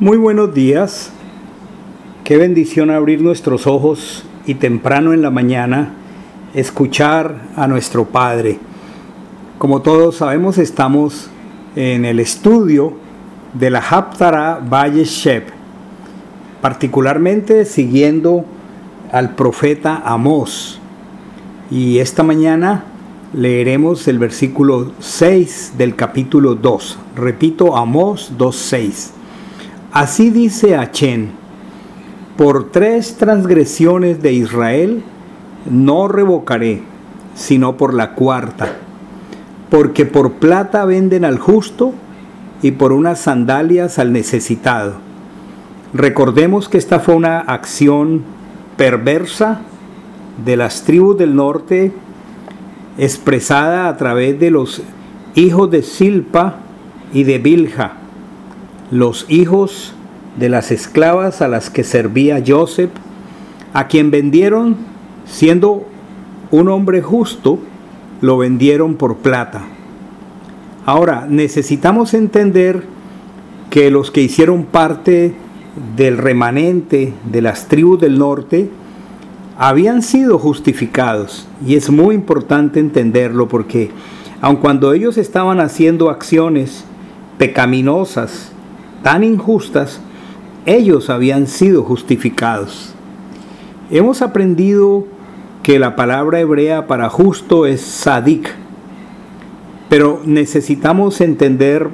Muy buenos días. Qué bendición abrir nuestros ojos y temprano en la mañana escuchar a nuestro Padre. Como todos sabemos, estamos en el estudio de la Haptara Valle Shep, particularmente siguiendo al profeta Amós. Y esta mañana leeremos el versículo 6 del capítulo 2. Repito, Amós 2.6. Así dice Achén, por tres transgresiones de Israel no revocaré, sino por la cuarta, porque por plata venden al justo y por unas sandalias al necesitado. Recordemos que esta fue una acción perversa de las tribus del norte expresada a través de los hijos de Silpa y de Bilja los hijos de las esclavas a las que servía Joseph, a quien vendieron siendo un hombre justo, lo vendieron por plata. Ahora, necesitamos entender que los que hicieron parte del remanente de las tribus del norte habían sido justificados. Y es muy importante entenderlo porque aun cuando ellos estaban haciendo acciones pecaminosas, tan injustas, ellos habían sido justificados. Hemos aprendido que la palabra hebrea para justo es sadik, pero necesitamos entender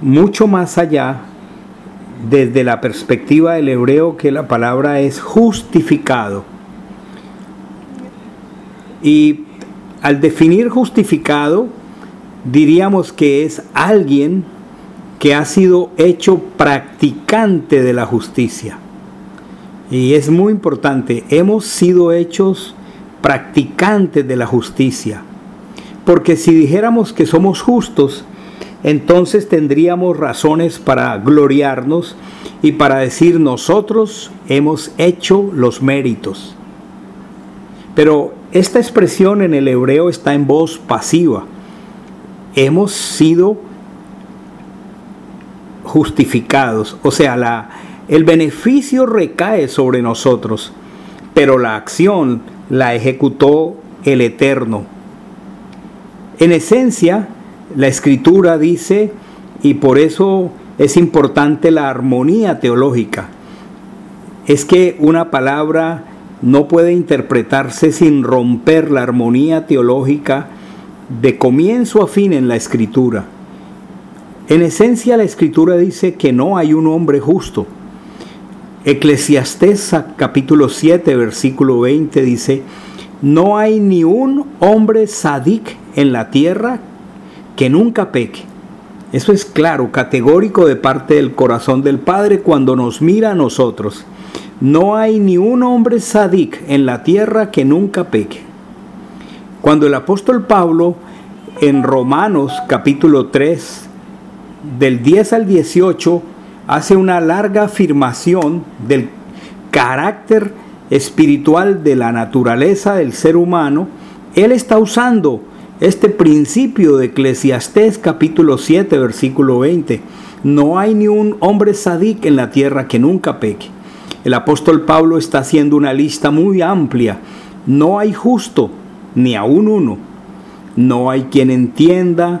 mucho más allá desde la perspectiva del hebreo que la palabra es justificado. Y al definir justificado, diríamos que es alguien que ha sido hecho practicante de la justicia. Y es muy importante, hemos sido hechos practicantes de la justicia. Porque si dijéramos que somos justos, entonces tendríamos razones para gloriarnos y para decir nosotros hemos hecho los méritos. Pero esta expresión en el hebreo está en voz pasiva. Hemos sido justificados. O sea, la, el beneficio recae sobre nosotros, pero la acción la ejecutó el Eterno. En esencia, la escritura dice, y por eso es importante la armonía teológica, es que una palabra no puede interpretarse sin romper la armonía teológica de comienzo a fin en la escritura. En esencia la escritura dice que no hay un hombre justo. Eclesiastés capítulo 7 versículo 20 dice, no hay ni un hombre sadik en la tierra que nunca peque. Eso es claro, categórico de parte del corazón del Padre cuando nos mira a nosotros. No hay ni un hombre sadik en la tierra que nunca peque. Cuando el apóstol Pablo en Romanos capítulo 3 del 10 al 18 hace una larga afirmación del carácter espiritual de la naturaleza del ser humano, él está usando este principio de Eclesiastés capítulo 7 versículo 20. No hay ni un hombre sadik en la tierra que nunca peque. El apóstol Pablo está haciendo una lista muy amplia. No hay justo, ni aún uno. No hay quien entienda,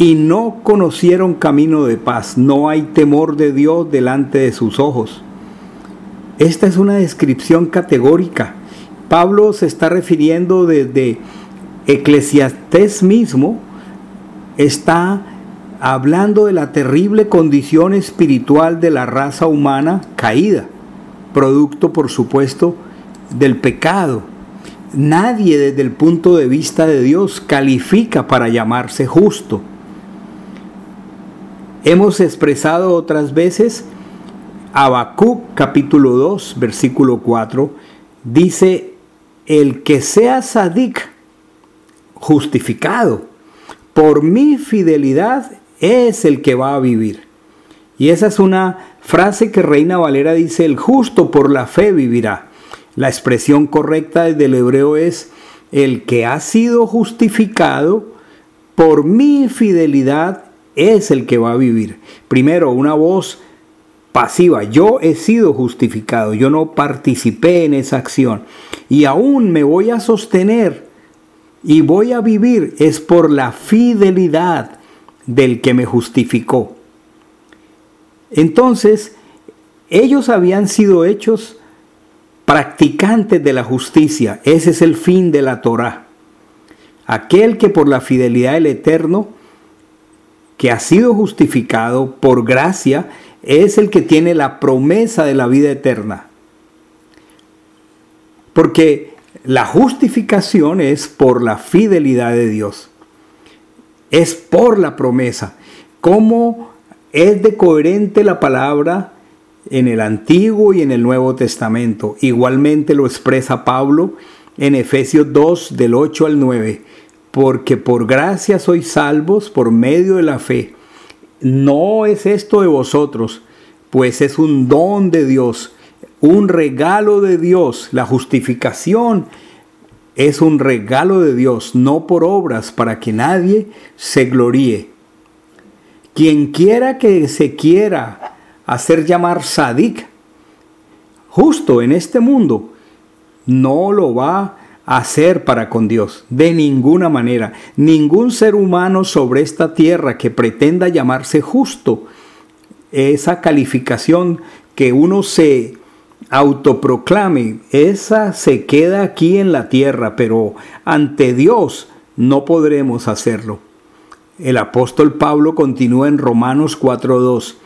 y no conocieron camino de paz. No hay temor de Dios delante de sus ojos. Esta es una descripción categórica. Pablo se está refiriendo desde Eclesiastés mismo, está hablando de la terrible condición espiritual de la raza humana caída, producto por supuesto del pecado. Nadie desde el punto de vista de Dios califica para llamarse justo. Hemos expresado otras veces Habacuc capítulo 2, versículo 4, dice, el que sea sadik, justificado, por mi fidelidad es el que va a vivir. Y esa es una frase que Reina Valera dice, el justo por la fe vivirá. La expresión correcta del hebreo es, el que ha sido justificado por mi fidelidad es el que va a vivir. Primero, una voz pasiva. Yo he sido justificado, yo no participé en esa acción. Y aún me voy a sostener y voy a vivir es por la fidelidad del que me justificó. Entonces, ellos habían sido hechos practicantes de la justicia. Ese es el fin de la Torah. Aquel que por la fidelidad del Eterno, que ha sido justificado por gracia, es el que tiene la promesa de la vida eterna. Porque la justificación es por la fidelidad de Dios. Es por la promesa. ¿Cómo es de coherente la palabra en el Antiguo y en el Nuevo Testamento? Igualmente lo expresa Pablo en Efesios 2 del 8 al 9. Porque por gracia sois salvos por medio de la fe no es esto de vosotros, pues es un don de Dios, un regalo de Dios. La justificación es un regalo de Dios, no por obras, para que nadie se gloríe. Quien quiera que se quiera hacer llamar sadik, justo en este mundo, no lo va hacer para con Dios. De ninguna manera. Ningún ser humano sobre esta tierra que pretenda llamarse justo, esa calificación que uno se autoproclame, esa se queda aquí en la tierra, pero ante Dios no podremos hacerlo. El apóstol Pablo continúa en Romanos 4.2,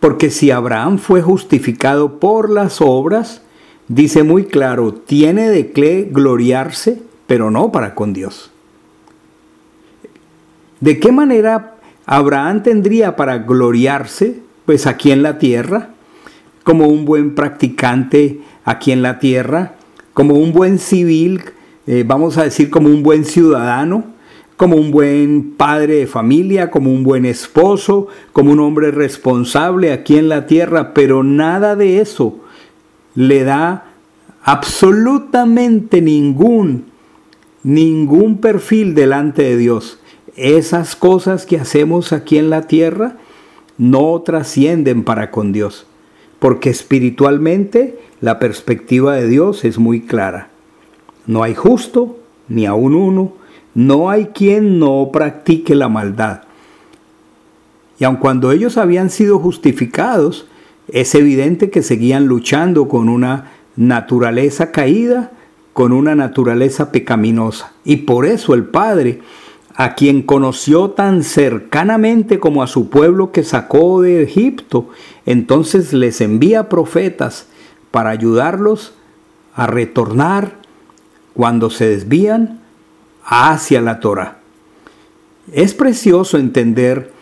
porque si Abraham fue justificado por las obras, dice muy claro, tiene de qué gloriarse, pero no para con Dios. ¿De qué manera Abraham tendría para gloriarse? Pues aquí en la tierra, como un buen practicante aquí en la tierra, como un buen civil, eh, vamos a decir como un buen ciudadano, como un buen padre de familia, como un buen esposo, como un hombre responsable aquí en la tierra, pero nada de eso le da absolutamente ningún, ningún perfil delante de Dios. Esas cosas que hacemos aquí en la tierra no trascienden para con Dios, porque espiritualmente la perspectiva de Dios es muy clara. No hay justo, ni aun uno, no hay quien no practique la maldad. Y aun cuando ellos habían sido justificados, es evidente que seguían luchando con una naturaleza caída, con una naturaleza pecaminosa. Y por eso el Padre, a quien conoció tan cercanamente como a su pueblo que sacó de Egipto, entonces les envía profetas para ayudarlos a retornar cuando se desvían hacia la Torah. Es precioso entender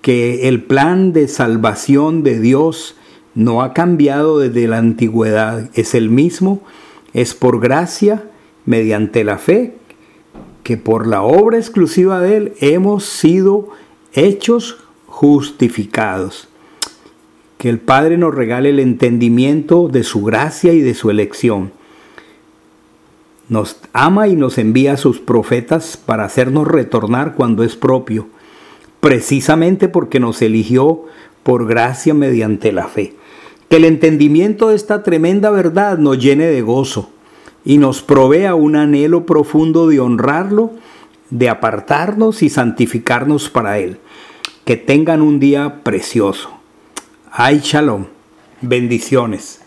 que el plan de salvación de Dios no ha cambiado desde la antigüedad, es el mismo, es por gracia, mediante la fe, que por la obra exclusiva de Él hemos sido hechos justificados. Que el Padre nos regale el entendimiento de su gracia y de su elección. Nos ama y nos envía a sus profetas para hacernos retornar cuando es propio, precisamente porque nos eligió por gracia mediante la fe. Que el entendimiento de esta tremenda verdad nos llene de gozo y nos provea un anhelo profundo de honrarlo, de apartarnos y santificarnos para Él. Que tengan un día precioso. Ay, shalom. Bendiciones.